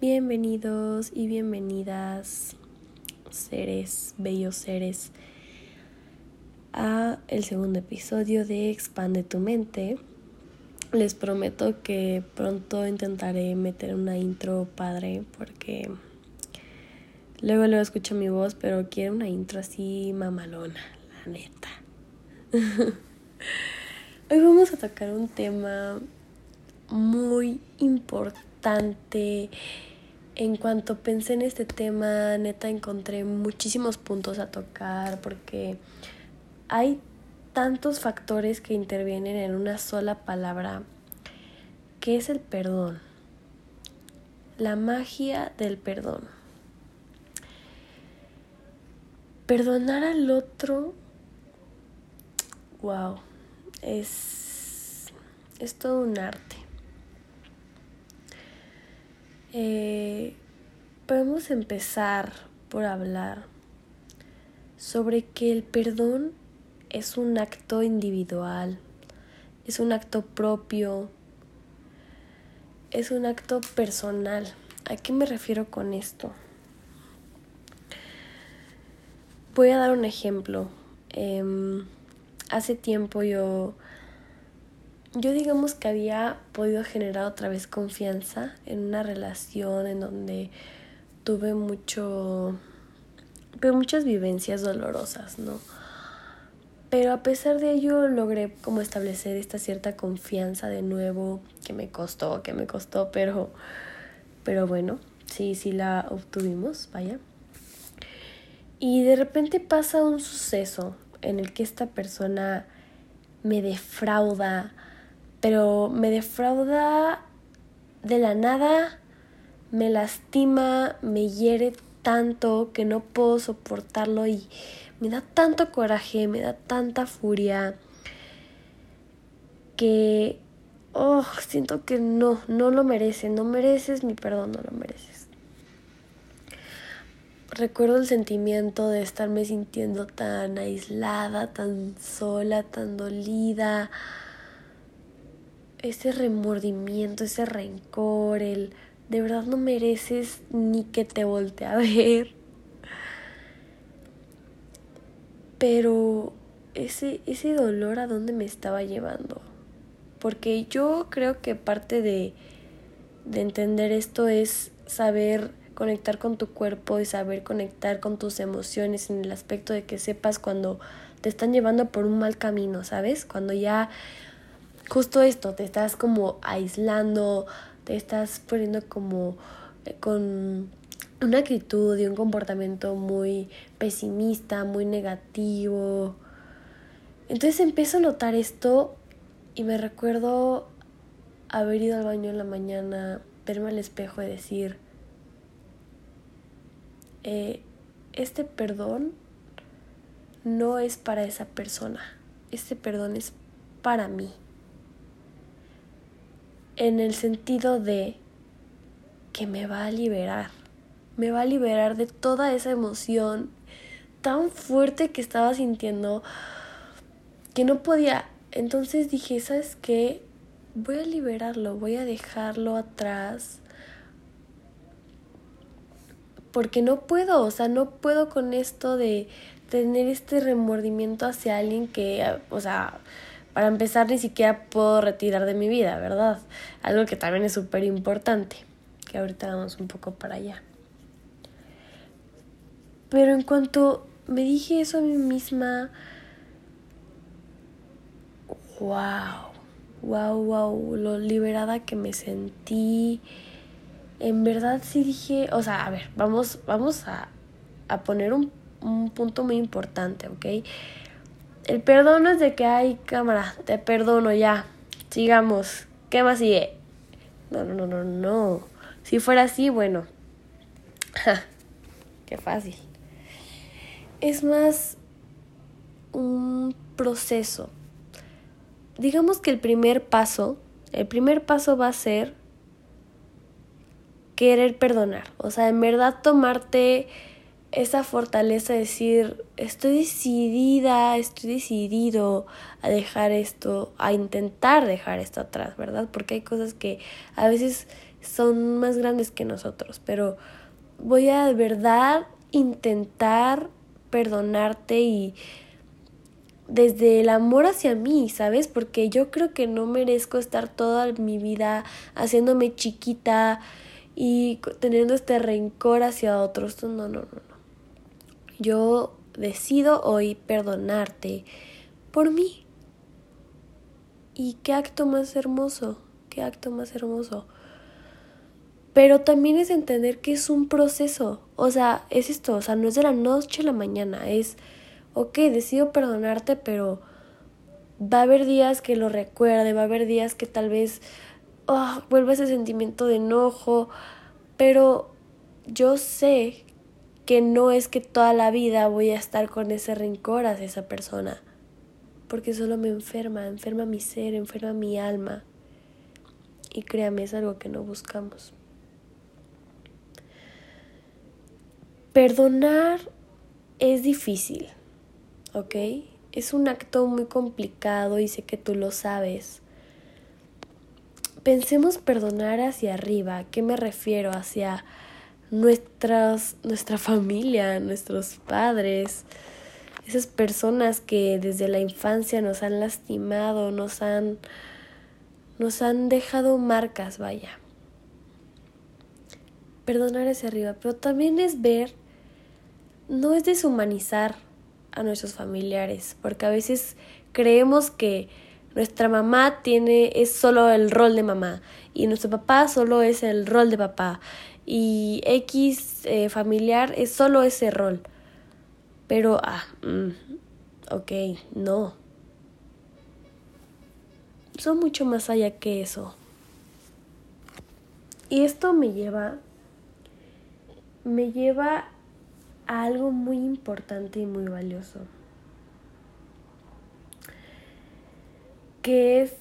Bienvenidos y bienvenidas, seres, bellos seres, a el segundo episodio de Expande tu mente. Les prometo que pronto intentaré meter una intro padre porque luego luego escucho mi voz, pero quiero una intro así mamalona, la neta. Hoy vamos a tocar un tema muy importante. En cuanto pensé en este tema, neta encontré muchísimos puntos a tocar porque hay tantos factores que intervienen en una sola palabra, que es el perdón. La magia del perdón. Perdonar al otro, wow, es, es todo un arte. Eh, podemos empezar por hablar sobre que el perdón es un acto individual, es un acto propio, es un acto personal. ¿A qué me refiero con esto? Voy a dar un ejemplo. Em, hace tiempo yo, yo digamos que había podido generar otra vez confianza en una relación en donde tuve mucho, pero muchas vivencias dolorosas, ¿no? Pero a pesar de ello logré como establecer esta cierta confianza de nuevo, que me costó, que me costó, pero, pero bueno, sí, sí la obtuvimos, vaya. Y de repente pasa un suceso en el que esta persona me defrauda, pero me defrauda de la nada, me lastima, me hiere tanto que no puedo soportarlo y me da tanto coraje, me da tanta furia que, oh, siento que no, no lo mereces, no mereces mi perdón, no lo mereces. Recuerdo el sentimiento de estarme sintiendo tan aislada, tan sola, tan dolida. Ese remordimiento, ese rencor, el de verdad no mereces ni que te voltee a ver. Pero ese, ese dolor a dónde me estaba llevando. Porque yo creo que parte de, de entender esto es saber conectar con tu cuerpo y saber conectar con tus emociones en el aspecto de que sepas cuando te están llevando por un mal camino, ¿sabes? Cuando ya justo esto, te estás como aislando, te estás poniendo como eh, con una actitud y un comportamiento muy pesimista, muy negativo. Entonces empiezo a notar esto y me recuerdo haber ido al baño en la mañana, verme al espejo y decir, eh, este perdón no es para esa persona, este perdón es para mí. En el sentido de que me va a liberar me va a liberar de toda esa emoción tan fuerte que estaba sintiendo que no podía. Entonces dije, ¿sabes qué? Voy a liberarlo, voy a dejarlo atrás. Porque no puedo, o sea, no puedo con esto de tener este remordimiento hacia alguien que, o sea, para empezar ni siquiera puedo retirar de mi vida, ¿verdad? Algo que también es súper importante, que ahorita vamos un poco para allá. Pero en cuanto me dije eso a mí misma, wow, wow, wow, lo liberada que me sentí. En verdad sí dije, o sea, a ver, vamos, vamos a, a poner un, un punto muy importante, ¿ok? El perdón es de que, hay cámara, te perdono ya, sigamos, ¿qué más sigue? No, no, no, no, no. Si fuera así, bueno, qué fácil es más un proceso. Digamos que el primer paso, el primer paso va a ser querer perdonar. O sea, en verdad tomarte esa fortaleza de decir, estoy decidida, estoy decidido a dejar esto, a intentar dejar esto atrás, ¿verdad? Porque hay cosas que a veces son más grandes que nosotros, pero voy a de verdad intentar perdonarte y desde el amor hacia mí, ¿sabes? Porque yo creo que no merezco estar toda mi vida haciéndome chiquita y teniendo este rencor hacia otros. No, no, no, no. Yo decido hoy perdonarte por mí. Y qué acto más hermoso, qué acto más hermoso. Pero también es entender que es un proceso. O sea, es esto, o sea, no es de la noche a la mañana, es ok, decido perdonarte, pero va a haber días que lo recuerde, va a haber días que tal vez oh, vuelva ese sentimiento de enojo, pero yo sé que no es que toda la vida voy a estar con ese rencor hacia esa persona, porque solo me enferma, enferma mi ser, enferma mi alma. Y créame, es algo que no buscamos. Perdonar es difícil. ¿ok? Es un acto muy complicado y sé que tú lo sabes. Pensemos perdonar hacia arriba. ¿A qué me refiero? Hacia nuestras, nuestra familia, nuestros padres, esas personas que desde la infancia nos han lastimado, nos han, nos han dejado marcas, vaya. Perdonar hacia arriba, pero también es ver, no es deshumanizar a nuestros familiares, porque a veces creemos que nuestra mamá tiene es solo el rol de mamá y nuestro papá solo es el rol de papá y X eh, familiar es solo ese rol. Pero, ah, mm, ok, no. Son mucho más allá que eso. Y esto me lleva, me lleva algo muy importante y muy valioso, que es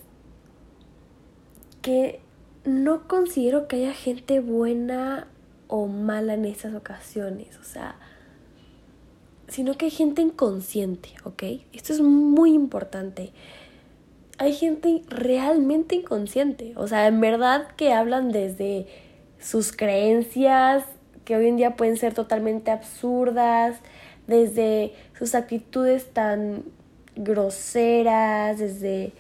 que no considero que haya gente buena o mala en esas ocasiones, o sea, sino que hay gente inconsciente, ¿ok? Esto es muy importante. Hay gente realmente inconsciente, o sea, en verdad que hablan desde sus creencias, que hoy en día pueden ser totalmente absurdas, desde sus actitudes tan groseras, desde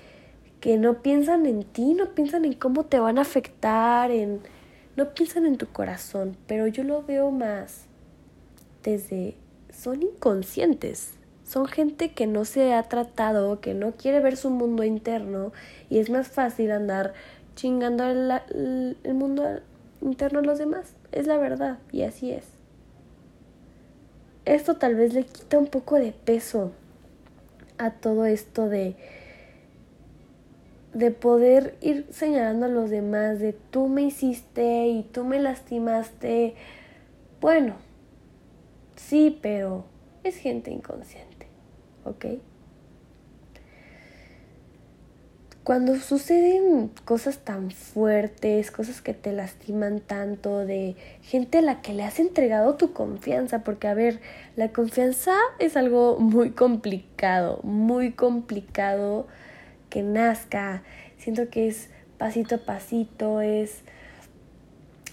que no piensan en ti, no piensan en cómo te van a afectar, en no piensan en tu corazón, pero yo lo veo más desde son inconscientes. Son gente que no se ha tratado, que no quiere ver su mundo interno y es más fácil andar chingando el, el mundo interno a los demás. Es la verdad y así es. Esto tal vez le quita un poco de peso a todo esto de de poder ir señalando a los demás de tú me hiciste y tú me lastimaste. Bueno, sí, pero es gente inconsciente, ¿ok? cuando suceden cosas tan fuertes, cosas que te lastiman tanto, de gente a la que le has entregado tu confianza, porque a ver, la confianza es algo muy complicado, muy complicado que nazca. Siento que es pasito a pasito, es,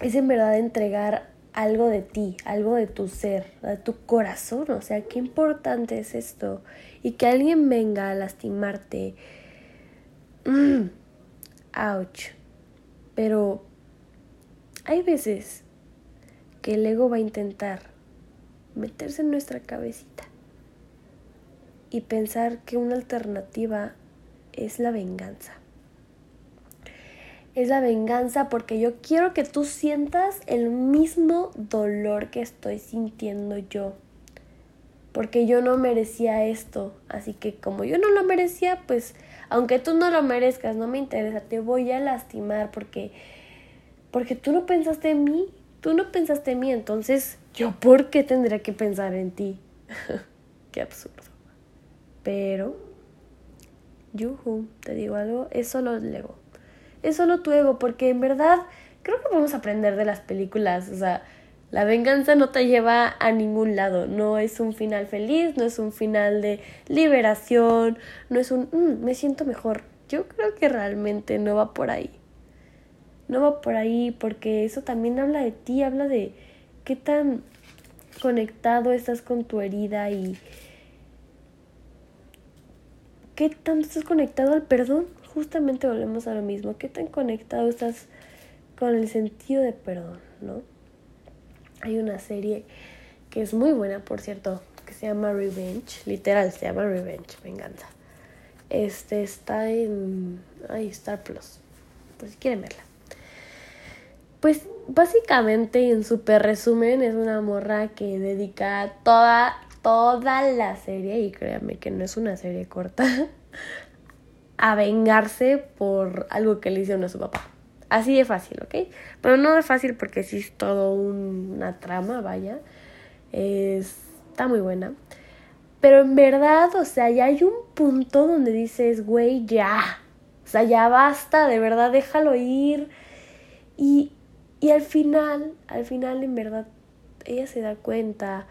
es en verdad entregar algo de ti, algo de tu ser, de tu corazón, o sea, qué importante es esto. Y que alguien venga a lastimarte Mmm, ouch. Pero hay veces que el ego va a intentar meterse en nuestra cabecita y pensar que una alternativa es la venganza. Es la venganza porque yo quiero que tú sientas el mismo dolor que estoy sintiendo yo. Porque yo no merecía esto. Así que como yo no lo merecía, pues aunque tú no lo merezcas, no me interesa, te voy a lastimar porque porque tú no pensaste en mí, tú no pensaste en mí, entonces yo por qué tendría que pensar en ti? qué absurdo. Pero yuhu, te digo algo, es solo el ego. Es solo tu ego porque en verdad creo que podemos aprender de las películas, o sea, la venganza no te lleva a ningún lado, no es un final feliz, no es un final de liberación, no es un mm, me siento mejor. Yo creo que realmente no va por ahí. no va por ahí, porque eso también habla de ti, habla de qué tan conectado estás con tu herida y qué tanto estás conectado al perdón. Justamente volvemos a lo mismo, qué tan conectado estás con el sentido de perdón, ¿no? Hay una serie que es muy buena, por cierto, que se llama Revenge, literal se llama Revenge, venganza. Este está en ay, Star Plus, por si quieren verla. Pues básicamente en super resumen es una morra que dedica toda toda la serie y créanme que no es una serie corta a vengarse por algo que le hicieron a su papá. Así de fácil, ¿ok? Pero no de fácil porque sí es todo una trama, vaya. está muy buena. Pero en verdad, o sea, ya hay un punto donde dices, güey, ya. O sea, ya basta, de verdad, déjalo ir. Y, y al final, al final, en verdad, ella se da cuenta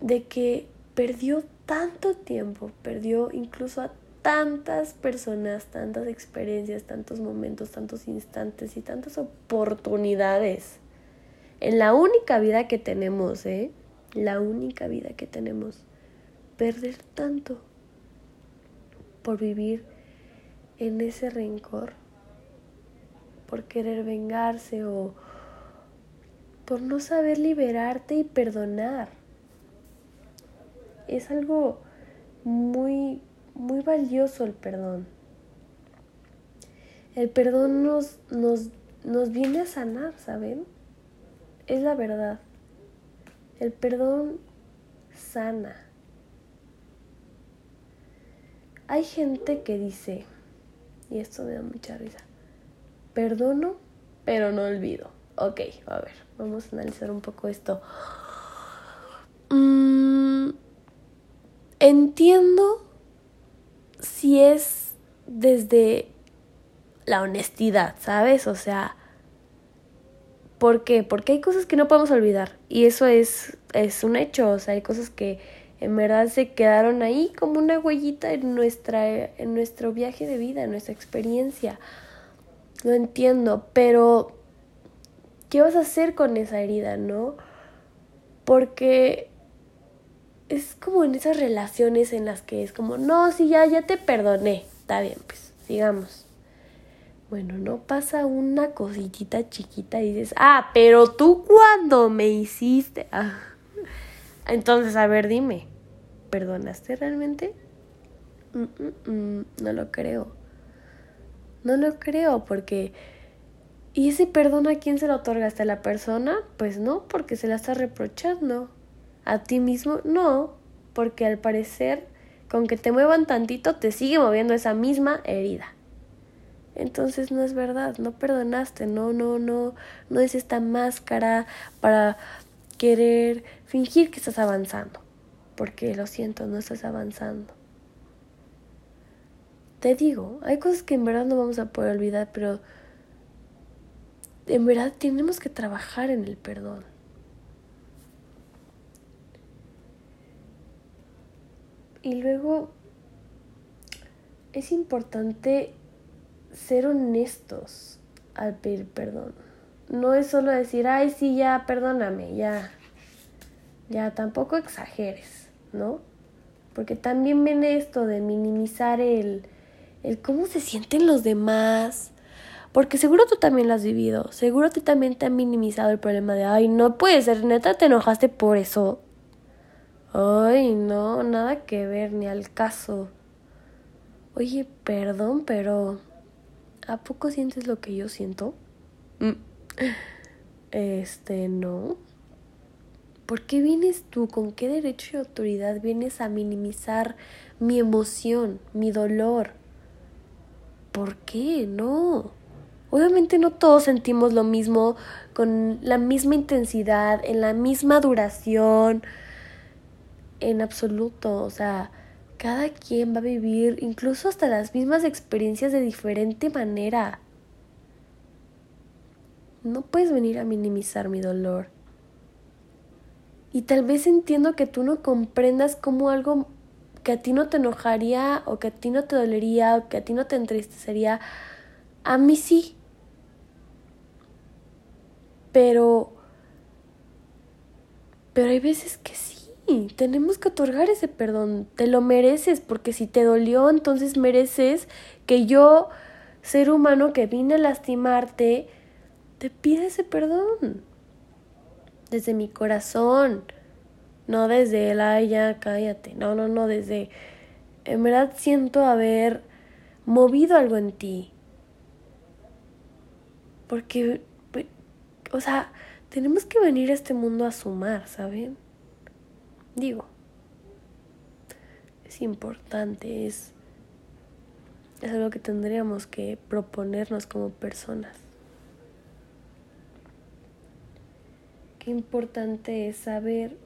de que perdió tanto tiempo, perdió incluso a tantas personas, tantas experiencias, tantos momentos, tantos instantes y tantas oportunidades. En la única vida que tenemos, ¿eh? La única vida que tenemos. Perder tanto por vivir en ese rencor, por querer vengarse o por no saber liberarte y perdonar. Es algo muy muy valioso el perdón. El perdón nos, nos, nos viene a sanar, ¿saben? Es la verdad. El perdón sana. Hay gente que dice, y esto me da mucha risa, perdono, pero no olvido. Ok, a ver, vamos a analizar un poco esto. Mm, entiendo si es desde la honestidad, ¿sabes? O sea, ¿por qué? Porque hay cosas que no podemos olvidar y eso es, es un hecho, o sea, hay cosas que en verdad se quedaron ahí como una huellita en, nuestra, en nuestro viaje de vida, en nuestra experiencia. Lo entiendo, pero ¿qué vas a hacer con esa herida, no? Porque es como en esas relaciones en las que es como, no, sí, ya, ya te perdoné. Está bien, pues, sigamos. Bueno, no pasa una cositita chiquita y dices, ah, pero tú cuando me hiciste. Ah. Entonces, a ver, dime, ¿perdonaste realmente? Mm, mm, mm, no lo creo. No lo creo porque... ¿Y ese perdón a quién se lo otorgaste? ¿A la persona? Pues no, porque se la está reprochando a ti mismo, no, porque al parecer con que te muevan tantito te sigue moviendo esa misma herida. Entonces no es verdad, no perdonaste, no, no, no, no es esta máscara para querer fingir que estás avanzando, porque lo siento, no estás avanzando. Te digo, hay cosas que en verdad no vamos a poder olvidar, pero en verdad tenemos que trabajar en el perdón. Y luego es importante ser honestos al pedir perdón. No es solo decir, ay, sí, ya, perdóname, ya. Ya, tampoco exageres, ¿no? Porque también viene esto de minimizar el, el cómo se sienten los demás. Porque seguro tú también lo has vivido. Seguro tú también te han minimizado el problema de, ay, no puede ser, neta, te enojaste por eso. Ay, no, nada que ver, ni al caso. Oye, perdón, pero ¿a poco sientes lo que yo siento? Mm. Este, no. ¿Por qué vienes tú? ¿Con qué derecho y autoridad vienes a minimizar mi emoción, mi dolor? ¿Por qué? No. Obviamente no todos sentimos lo mismo, con la misma intensidad, en la misma duración en absoluto, o sea, cada quien va a vivir incluso hasta las mismas experiencias de diferente manera. No puedes venir a minimizar mi dolor. Y tal vez entiendo que tú no comprendas cómo algo que a ti no te enojaría o que a ti no te dolería o que a ti no te entristecería, a mí sí. Pero, pero hay veces que sí, tenemos que otorgar ese perdón, te lo mereces, porque si te dolió, entonces mereces que yo, ser humano que vine a lastimarte, te pida ese perdón. Desde mi corazón, no desde el, ya, cállate, no, no, no, desde, en verdad siento haber movido algo en ti. Porque, o sea, tenemos que venir a este mundo a sumar, ¿saben? Digo, es importante, es, es algo que tendríamos que proponernos como personas. Qué importante es saber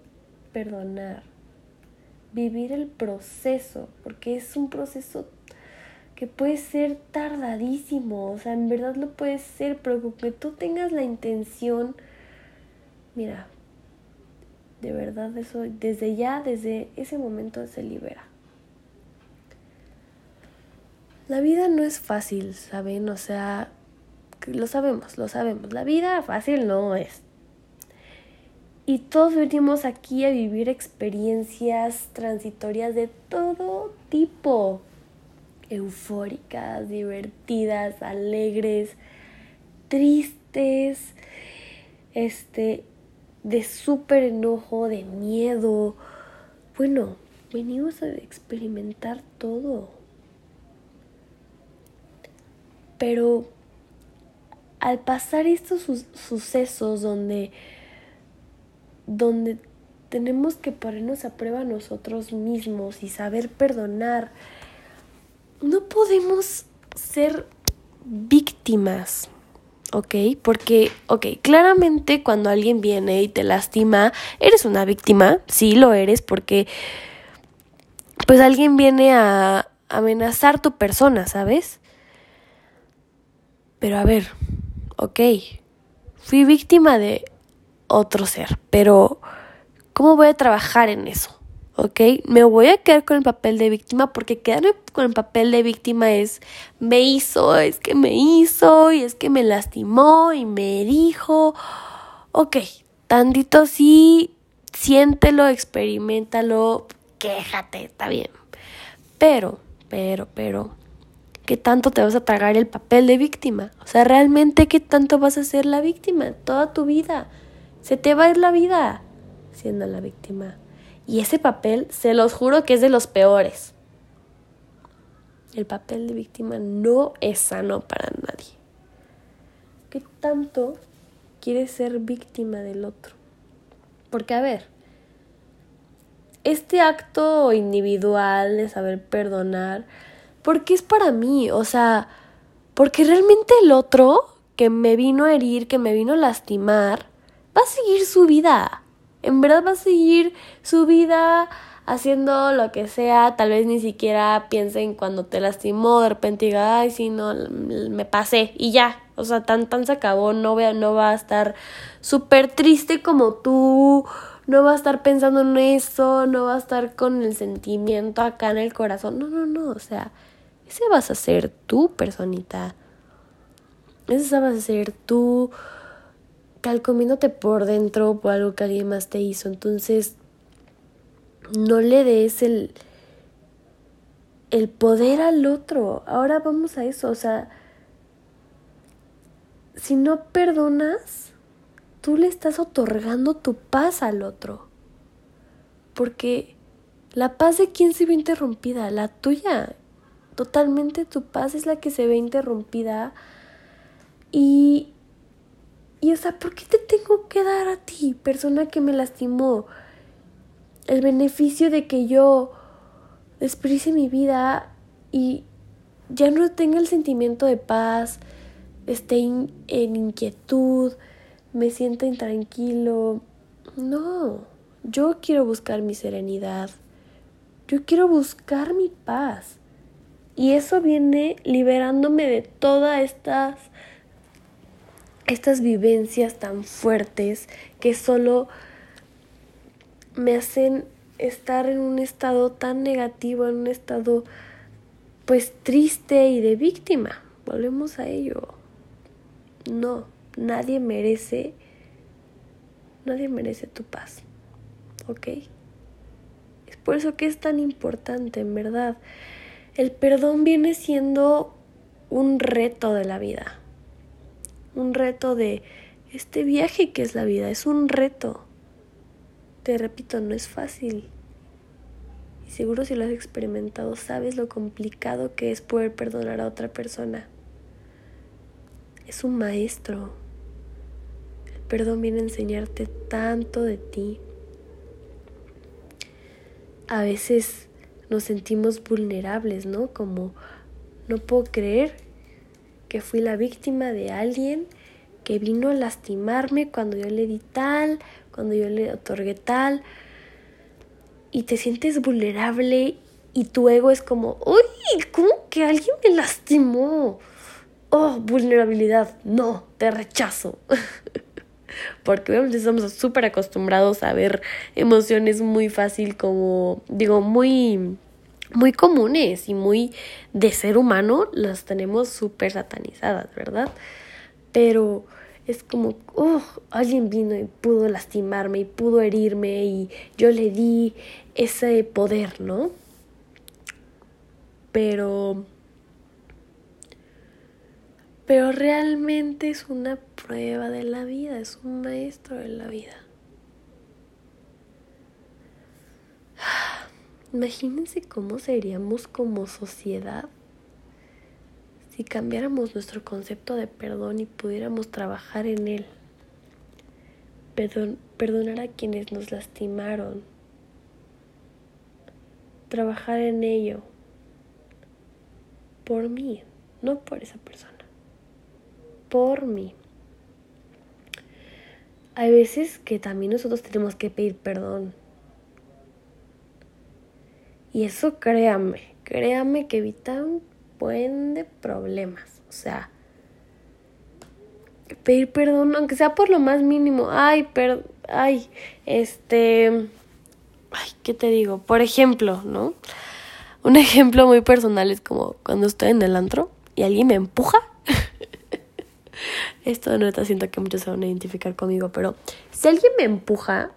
perdonar, vivir el proceso, porque es un proceso que puede ser tardadísimo, o sea, en verdad lo puede ser, pero que tú tengas la intención, mira, de verdad eso, desde ya, desde ese momento se libera. La vida no es fácil, ¿saben? O sea, lo sabemos, lo sabemos. La vida fácil no es. Y todos venimos aquí a vivir experiencias transitorias de todo tipo. Eufóricas, divertidas, alegres, tristes, este, de súper enojo, de miedo. Bueno, venimos a experimentar todo. Pero al pasar estos sucesos donde donde tenemos que ponernos a prueba nosotros mismos y saber perdonar. No podemos ser víctimas, ¿ok? Porque, ok, claramente cuando alguien viene y te lastima, eres una víctima, sí lo eres, porque pues alguien viene a amenazar tu persona, ¿sabes? Pero a ver, ok, fui víctima de otro ser. Pero, ¿cómo voy a trabajar en eso? ¿Ok? Me voy a quedar con el papel de víctima porque quedarme con el papel de víctima es me hizo, es que me hizo y es que me lastimó y me dijo. Ok, tantito sí, siéntelo, experimentalo, quéjate, está bien. Pero, pero, pero, ¿qué tanto te vas a tragar el papel de víctima? O sea, realmente, ¿qué tanto vas a ser la víctima toda tu vida? Se te va a ir la vida siendo la víctima. Y ese papel, se los juro que es de los peores. El papel de víctima no es sano para nadie. ¿Qué tanto quieres ser víctima del otro? Porque, a ver, este acto individual de saber perdonar, ¿por qué es para mí? O sea, porque realmente el otro que me vino a herir, que me vino a lastimar, va a seguir su vida. En verdad va a seguir su vida haciendo lo que sea, tal vez ni siquiera piense en cuando te lastimó, de repente diga, ay, sí, no, me pasé y ya, o sea, tan, tan se acabó, no, no va a estar súper triste como tú, no va a estar pensando en eso, no va a estar con el sentimiento acá en el corazón, no, no, no, o sea, ese vas a ser tú, personita, ese vas a ser tú calcomiéndote por dentro por algo que alguien más te hizo. Entonces, no le des el, el poder al otro. Ahora vamos a eso, o sea, si no perdonas, tú le estás otorgando tu paz al otro. Porque la paz de quién se ve interrumpida, la tuya. Totalmente tu paz es la que se ve interrumpida. Y y o sea, ¿por qué te tengo que dar a ti, persona que me lastimó, el beneficio de que yo desperdicie mi vida y ya no tenga el sentimiento de paz, esté en inquietud, me sienta intranquilo? No, yo quiero buscar mi serenidad, yo quiero buscar mi paz. Y eso viene liberándome de todas estas estas vivencias tan fuertes que solo me hacen estar en un estado tan negativo, en un estado pues triste y de víctima. Volvemos a ello. No, nadie merece Nadie merece tu paz. ¿Ok? Es por eso que es tan importante, en verdad. El perdón viene siendo un reto de la vida. Un reto de este viaje que es la vida. Es un reto. Te repito, no es fácil. Y seguro si lo has experimentado, sabes lo complicado que es poder perdonar a otra persona. Es un maestro. El perdón viene a enseñarte tanto de ti. A veces nos sentimos vulnerables, ¿no? Como no puedo creer que fui la víctima de alguien que vino a lastimarme cuando yo le di tal, cuando yo le otorgué tal. Y te sientes vulnerable y tu ego es como, uy, ¿cómo que alguien me lastimó? Oh, vulnerabilidad, no, te rechazo. Porque obviamente estamos súper acostumbrados a ver emociones muy fácil como, digo, muy muy comunes y muy de ser humano, las tenemos súper satanizadas, ¿verdad? Pero es como, oh, alguien vino y pudo lastimarme y pudo herirme y yo le di ese poder, ¿no? Pero... Pero realmente es una prueba de la vida, es un maestro de la vida. Imagínense cómo seríamos como sociedad si cambiáramos nuestro concepto de perdón y pudiéramos trabajar en él. perdonar a quienes nos lastimaron. Trabajar en ello. Por mí, no por esa persona. Por mí. Hay veces que también nosotros tenemos que pedir perdón. Y eso créame, créame que evita un buen de problemas. O sea, pedir perdón, aunque sea por lo más mínimo. Ay, per ay, este, ay, ¿qué te digo? Por ejemplo, ¿no? Un ejemplo muy personal es como cuando estoy en el antro y alguien me empuja. Esto no está siento que muchos se van a identificar conmigo, pero si alguien me empuja,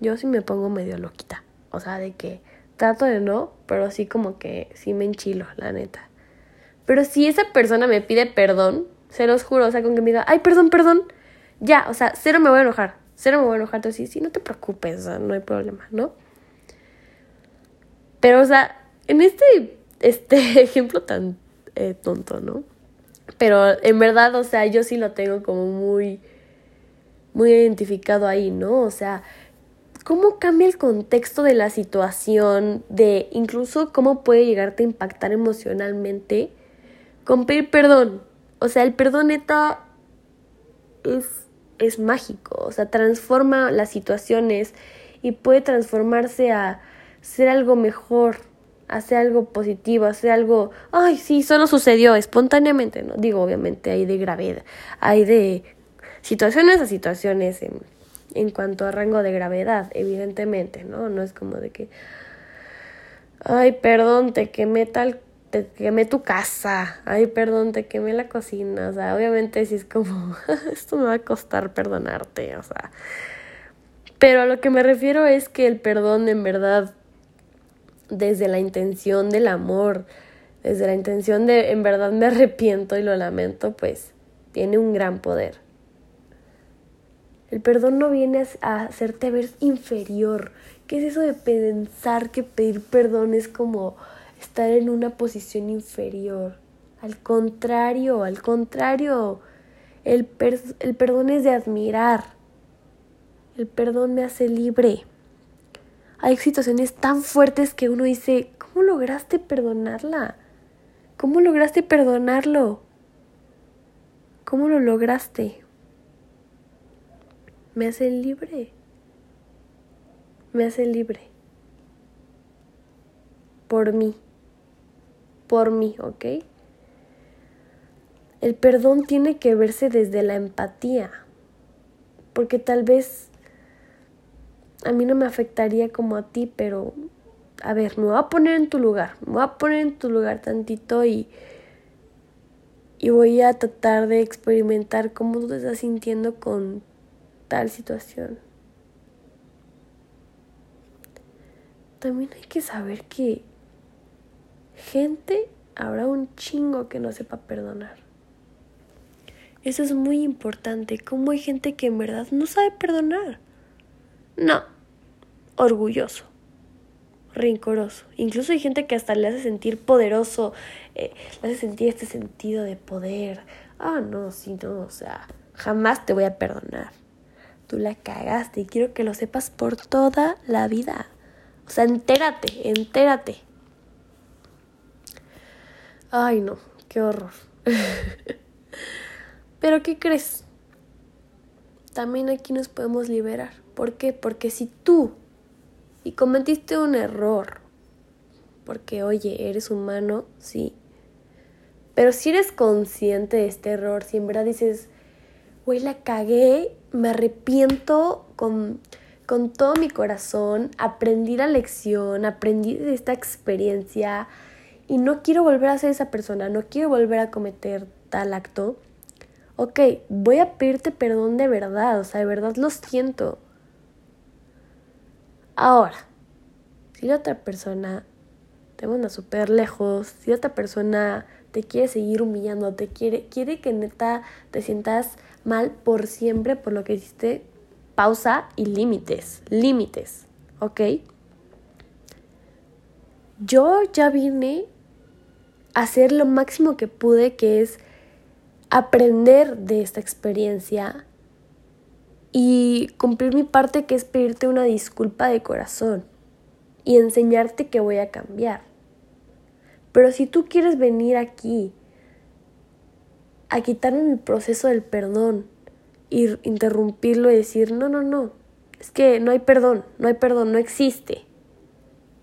yo sí me pongo medio loquita. O sea, de que trato de no, pero sí como que sí me enchilo, la neta. Pero si esa persona me pide perdón, se los juro, o sea, con que me diga, ay, perdón, perdón, ya, o sea, cero me voy a enojar, cero me voy a enojar, entonces sí, sí, no te preocupes, no hay problema, ¿no? Pero, o sea, en este, este ejemplo tan eh, tonto, ¿no? Pero en verdad, o sea, yo sí lo tengo como muy, muy identificado ahí, ¿no? O sea, cómo cambia el contexto de la situación, de incluso cómo puede llegarte a impactar emocionalmente con pedir perdón. O sea, el perdón neta es, es mágico, o sea, transforma las situaciones y puede transformarse a ser algo mejor, a ser algo positivo, a ser algo, ay, sí, solo sucedió espontáneamente, ¿no? Digo, obviamente hay de gravedad, hay de situaciones a situaciones en, en cuanto a rango de gravedad, evidentemente, ¿no? No es como de que, ay, perdón, te quemé tal te quemé tu casa, ay, perdón, te quemé la cocina, o sea, obviamente sí es como, esto me va a costar perdonarte, o sea, pero a lo que me refiero es que el perdón en verdad, desde la intención del amor, desde la intención de en verdad me arrepiento y lo lamento, pues tiene un gran poder. El perdón no viene a hacerte ver inferior. ¿Qué es eso de pensar que pedir perdón es como estar en una posición inferior. Al contrario, al contrario, el, el perdón es de admirar. El perdón me hace libre. Hay situaciones tan fuertes que uno dice, ¿cómo lograste perdonarla? ¿Cómo lograste perdonarlo? ¿Cómo lo lograste? Me hace libre. Me hace libre. Por mí por mí, ¿ok? El perdón tiene que verse desde la empatía, porque tal vez a mí no me afectaría como a ti, pero a ver, me voy a poner en tu lugar, me voy a poner en tu lugar tantito y, y voy a tratar de experimentar cómo tú te estás sintiendo con situación. También hay que saber que gente habrá un chingo que no sepa perdonar. Eso es muy importante, como hay gente que en verdad no sabe perdonar. No, orgulloso, rincoroso. Incluso hay gente que hasta le hace sentir poderoso, eh, le hace sentir este sentido de poder. Ah, no, sí, no, o sea, jamás te voy a perdonar. Tú la cagaste y quiero que lo sepas por toda la vida. O sea, entérate, entérate. Ay, no, qué horror. Pero ¿qué crees? También aquí nos podemos liberar. ¿Por qué? Porque si tú y cometiste un error, porque oye, eres humano, sí. Pero si eres consciente de este error, si en verdad dices, güey, la cagué, me arrepiento con, con todo mi corazón, aprendí la lección, aprendí de esta experiencia y no quiero volver a ser esa persona, no quiero volver a cometer tal acto. Ok, voy a pedirte perdón de verdad, o sea, de verdad lo siento. Ahora, si la otra persona te manda súper lejos, si la otra persona te quiere seguir humillando, te quiere, quiere que neta te sientas mal por siempre por lo que hiciste, pausa y límites, límites, ¿ok? Yo ya vine a hacer lo máximo que pude, que es aprender de esta experiencia y cumplir mi parte que es pedirte una disculpa de corazón y enseñarte que voy a cambiar. Pero si tú quieres venir aquí a quitarme mi proceso del perdón y interrumpirlo y decir, no, no, no, es que no hay perdón, no hay perdón, no existe.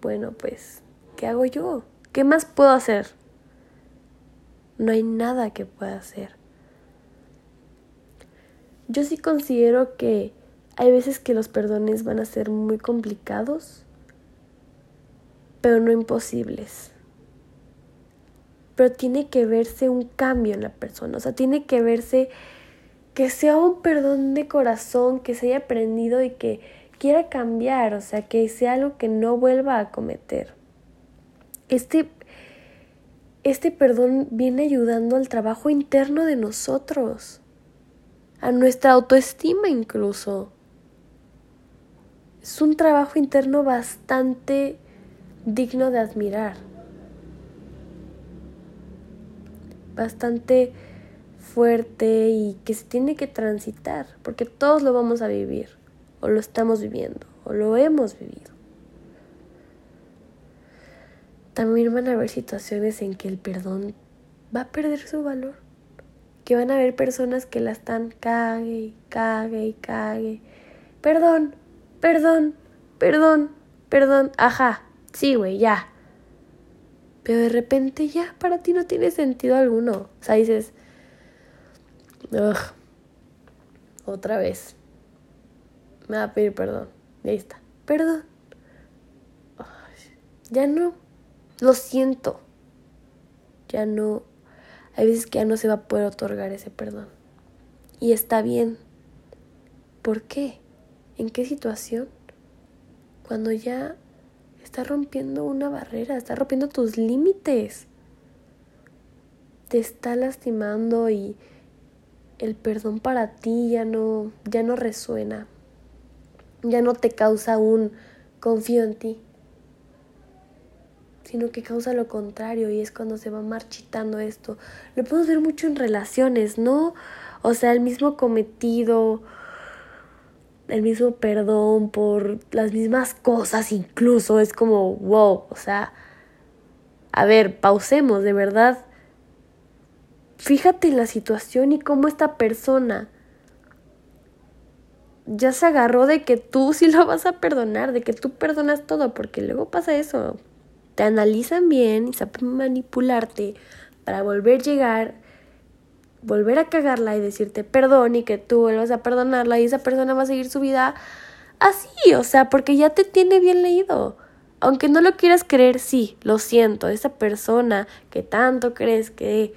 Bueno, pues, ¿qué hago yo? ¿Qué más puedo hacer? No hay nada que pueda hacer yo sí considero que hay veces que los perdones van a ser muy complicados, pero no imposibles. Pero tiene que verse un cambio en la persona, o sea, tiene que verse que sea un perdón de corazón, que se haya aprendido y que quiera cambiar, o sea, que sea algo que no vuelva a cometer. Este, este perdón viene ayudando al trabajo interno de nosotros a nuestra autoestima incluso. Es un trabajo interno bastante digno de admirar. Bastante fuerte y que se tiene que transitar, porque todos lo vamos a vivir, o lo estamos viviendo, o lo hemos vivido. También van a haber situaciones en que el perdón va a perder su valor que van a haber personas que la están cague y cague y cague. Perdón, perdón, perdón, perdón. Ajá, sí, güey, ya. Pero de repente ya para ti no tiene sentido alguno. O sea, dices, otra vez. Me va a pedir perdón. Y ahí está. Perdón. ya no. Lo siento. Ya no hay veces que ya no se va a poder otorgar ese perdón. Y está bien. ¿Por qué? ¿En qué situación? Cuando ya está rompiendo una barrera, está rompiendo tus límites. Te está lastimando y el perdón para ti ya no ya no resuena. Ya no te causa un confío en ti sino que causa lo contrario y es cuando se va marchitando esto. Lo podemos ver mucho en relaciones, ¿no? O sea, el mismo cometido, el mismo perdón por las mismas cosas incluso, es como, wow, o sea, a ver, pausemos, de verdad. Fíjate en la situación y cómo esta persona ya se agarró de que tú sí lo vas a perdonar, de que tú perdonas todo, porque luego pasa eso, te analizan bien y saben manipularte para volver a llegar, volver a cagarla y decirte perdón y que tú vuelvas a perdonarla y esa persona va a seguir su vida así, o sea, porque ya te tiene bien leído. Aunque no lo quieras creer, sí, lo siento, esa persona que tanto crees que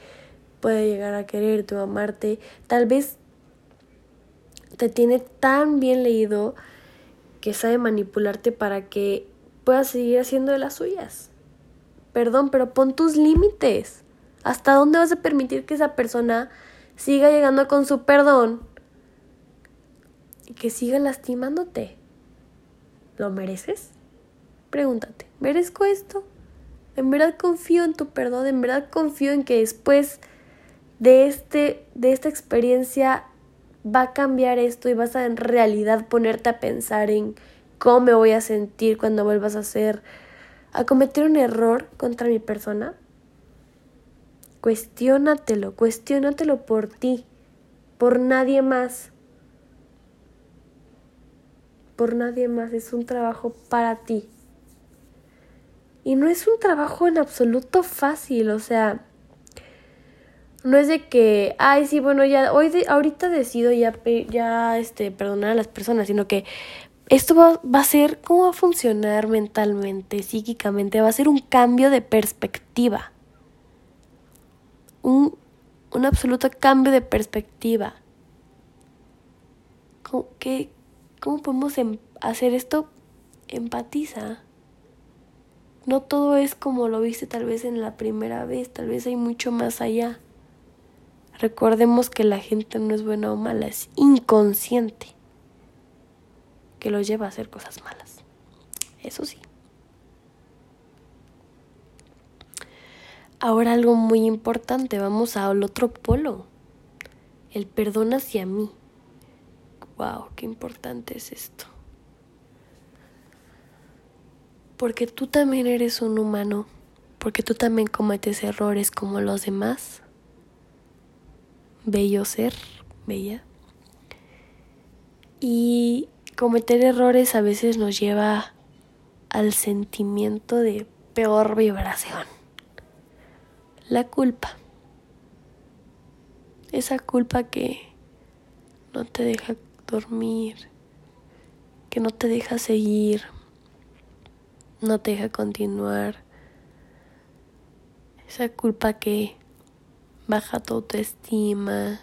puede llegar a quererte o amarte, tal vez te tiene tan bien leído que sabe manipularte para que pueda seguir haciendo de las suyas. Perdón, pero pon tus límites. ¿Hasta dónde vas a permitir que esa persona siga llegando con su perdón y que siga lastimándote? ¿Lo mereces? Pregúntate, ¿merezco esto? En verdad confío en tu perdón, en verdad confío en que después de, este, de esta experiencia va a cambiar esto y vas a en realidad ponerte a pensar en cómo me voy a sentir cuando vuelvas a hacer, a cometer un error contra mi persona. Cuestiónatelo, cuestiónatelo por ti, por nadie más. Por nadie más, es un trabajo para ti. Y no es un trabajo en absoluto fácil, o sea, no es de que, ay, sí, bueno, ya, hoy, de, ahorita decido ya, ya, este, perdonar a las personas, sino que esto va, va, a ser, ¿cómo va a funcionar mentalmente, psíquicamente? Va a ser un cambio de perspectiva. Un, un absoluto cambio de perspectiva. ¿Cómo, qué, ¿Cómo podemos em, hacer esto? Empatiza. No todo es como lo viste tal vez en la primera vez, tal vez hay mucho más allá. Recordemos que la gente no es buena o mala, es inconsciente que lo lleva a hacer cosas malas. Eso sí. Ahora algo muy importante, vamos al otro polo. El perdón hacia mí. Wow, qué importante es esto. porque tú también eres un humano, porque tú también cometes errores como los demás. Bello ser, bella. Y cometer errores a veces nos lleva al sentimiento de peor vibración. La culpa. Esa culpa que no te deja dormir, que no te deja seguir, no te deja continuar. Esa culpa que baja tu autoestima,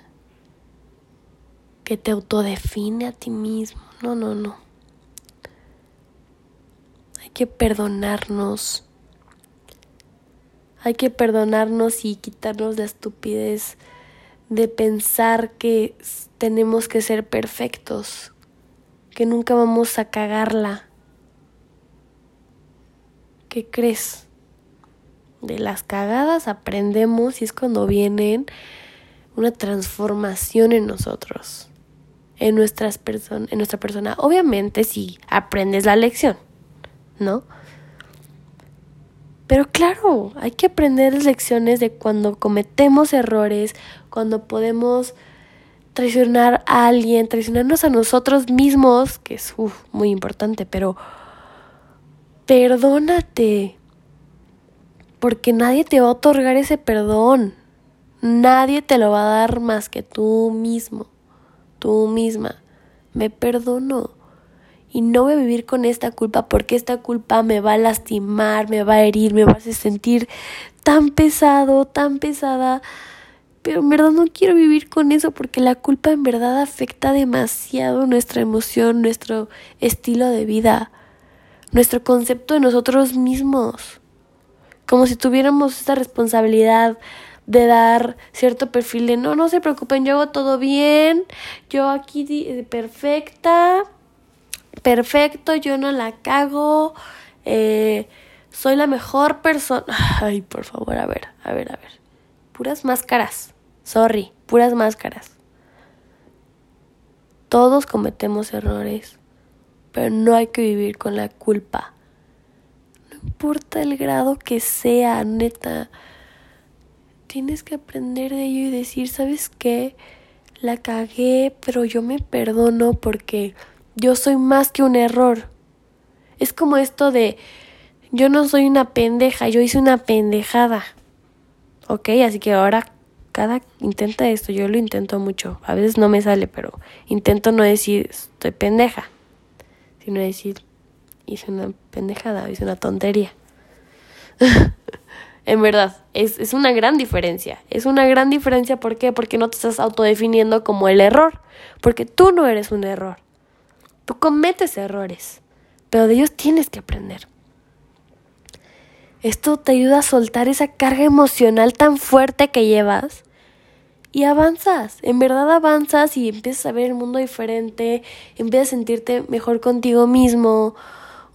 que te autodefine a ti mismo. No, no, no. Hay que perdonarnos. Hay que perdonarnos y quitarnos la estupidez de pensar que tenemos que ser perfectos, que nunca vamos a cagarla ¿qué crees? De las cagadas aprendemos y es cuando vienen una transformación en nosotros, en, nuestras en nuestra persona. Obviamente si aprendes la lección, ¿no? Pero claro, hay que aprender lecciones de cuando cometemos errores, cuando podemos traicionar a alguien, traicionarnos a nosotros mismos, que es muy importante, pero Perdónate. Porque nadie te va a otorgar ese perdón. Nadie te lo va a dar más que tú mismo, tú misma. Me perdono. Y no voy a vivir con esta culpa porque esta culpa me va a lastimar, me va a herir, me va a hacer sentir tan pesado, tan pesada. Pero en verdad no quiero vivir con eso porque la culpa en verdad afecta demasiado nuestra emoción, nuestro estilo de vida nuestro concepto de nosotros mismos, como si tuviéramos esta responsabilidad de dar cierto perfil de no, no se preocupen, yo hago todo bien, yo aquí eh, perfecta, perfecto, yo no la cago, eh, soy la mejor persona. Ay, por favor, a ver, a ver, a ver. Puras máscaras, sorry, puras máscaras. Todos cometemos errores pero no hay que vivir con la culpa. No importa el grado que sea, neta. Tienes que aprender de ello y decir, ¿sabes qué? La cagué, pero yo me perdono porque yo soy más que un error. Es como esto de, yo no soy una pendeja, yo hice una pendejada. ¿Ok? Así que ahora cada intenta esto, yo lo intento mucho. A veces no me sale, pero intento no decir estoy pendeja sino decir, hice una pendejada, hice una tontería. en verdad, es, es una gran diferencia. Es una gran diferencia, ¿por qué? Porque no te estás autodefiniendo como el error, porque tú no eres un error. Tú cometes errores, pero de ellos tienes que aprender. Esto te ayuda a soltar esa carga emocional tan fuerte que llevas y avanzas, en verdad avanzas y empiezas a ver el mundo diferente, empiezas a sentirte mejor contigo mismo,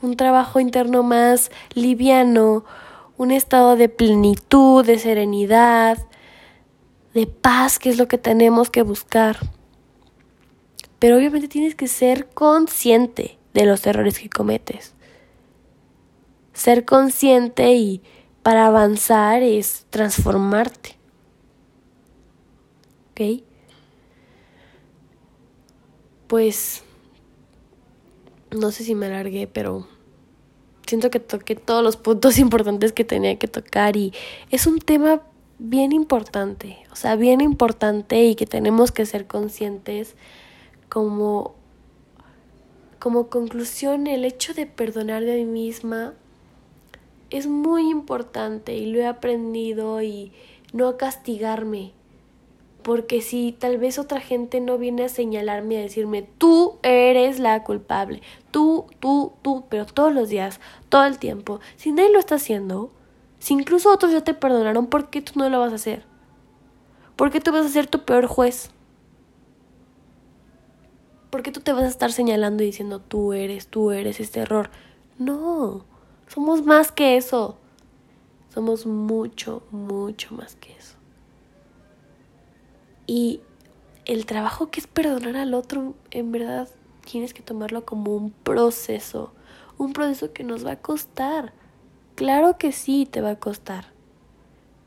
un trabajo interno más liviano, un estado de plenitud, de serenidad, de paz, que es lo que tenemos que buscar. Pero obviamente tienes que ser consciente de los errores que cometes. Ser consciente y para avanzar es transformarte. ¿Ok? Pues no sé si me alargué, pero siento que toqué todos los puntos importantes que tenía que tocar y es un tema bien importante, o sea, bien importante y que tenemos que ser conscientes como como conclusión el hecho de perdonar de mí misma es muy importante y lo he aprendido y no castigarme porque si tal vez otra gente no viene a señalarme a decirme, tú eres la culpable, tú, tú, tú, pero todos los días, todo el tiempo, si nadie lo está haciendo, si incluso otros ya te perdonaron, ¿por qué tú no lo vas a hacer? ¿Por qué tú vas a ser tu peor juez? ¿Por qué tú te vas a estar señalando y diciendo, tú eres, tú eres este error? No, somos más que eso. Somos mucho, mucho más que eso. Y el trabajo que es perdonar al otro, en verdad, tienes que tomarlo como un proceso, un proceso que nos va a costar. Claro que sí, te va a costar,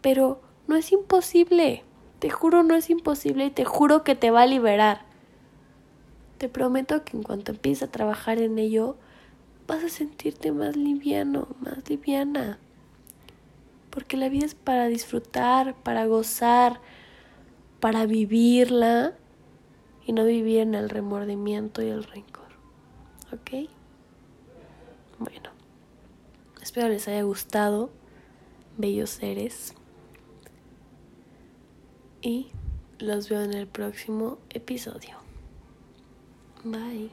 pero no es imposible. Te juro, no es imposible y te juro que te va a liberar. Te prometo que en cuanto empieces a trabajar en ello, vas a sentirte más liviano, más liviana. Porque la vida es para disfrutar, para gozar, para vivirla y no vivir en el remordimiento y el rencor. ¿Ok? Bueno, espero les haya gustado, bellos seres. Y los veo en el próximo episodio. Bye.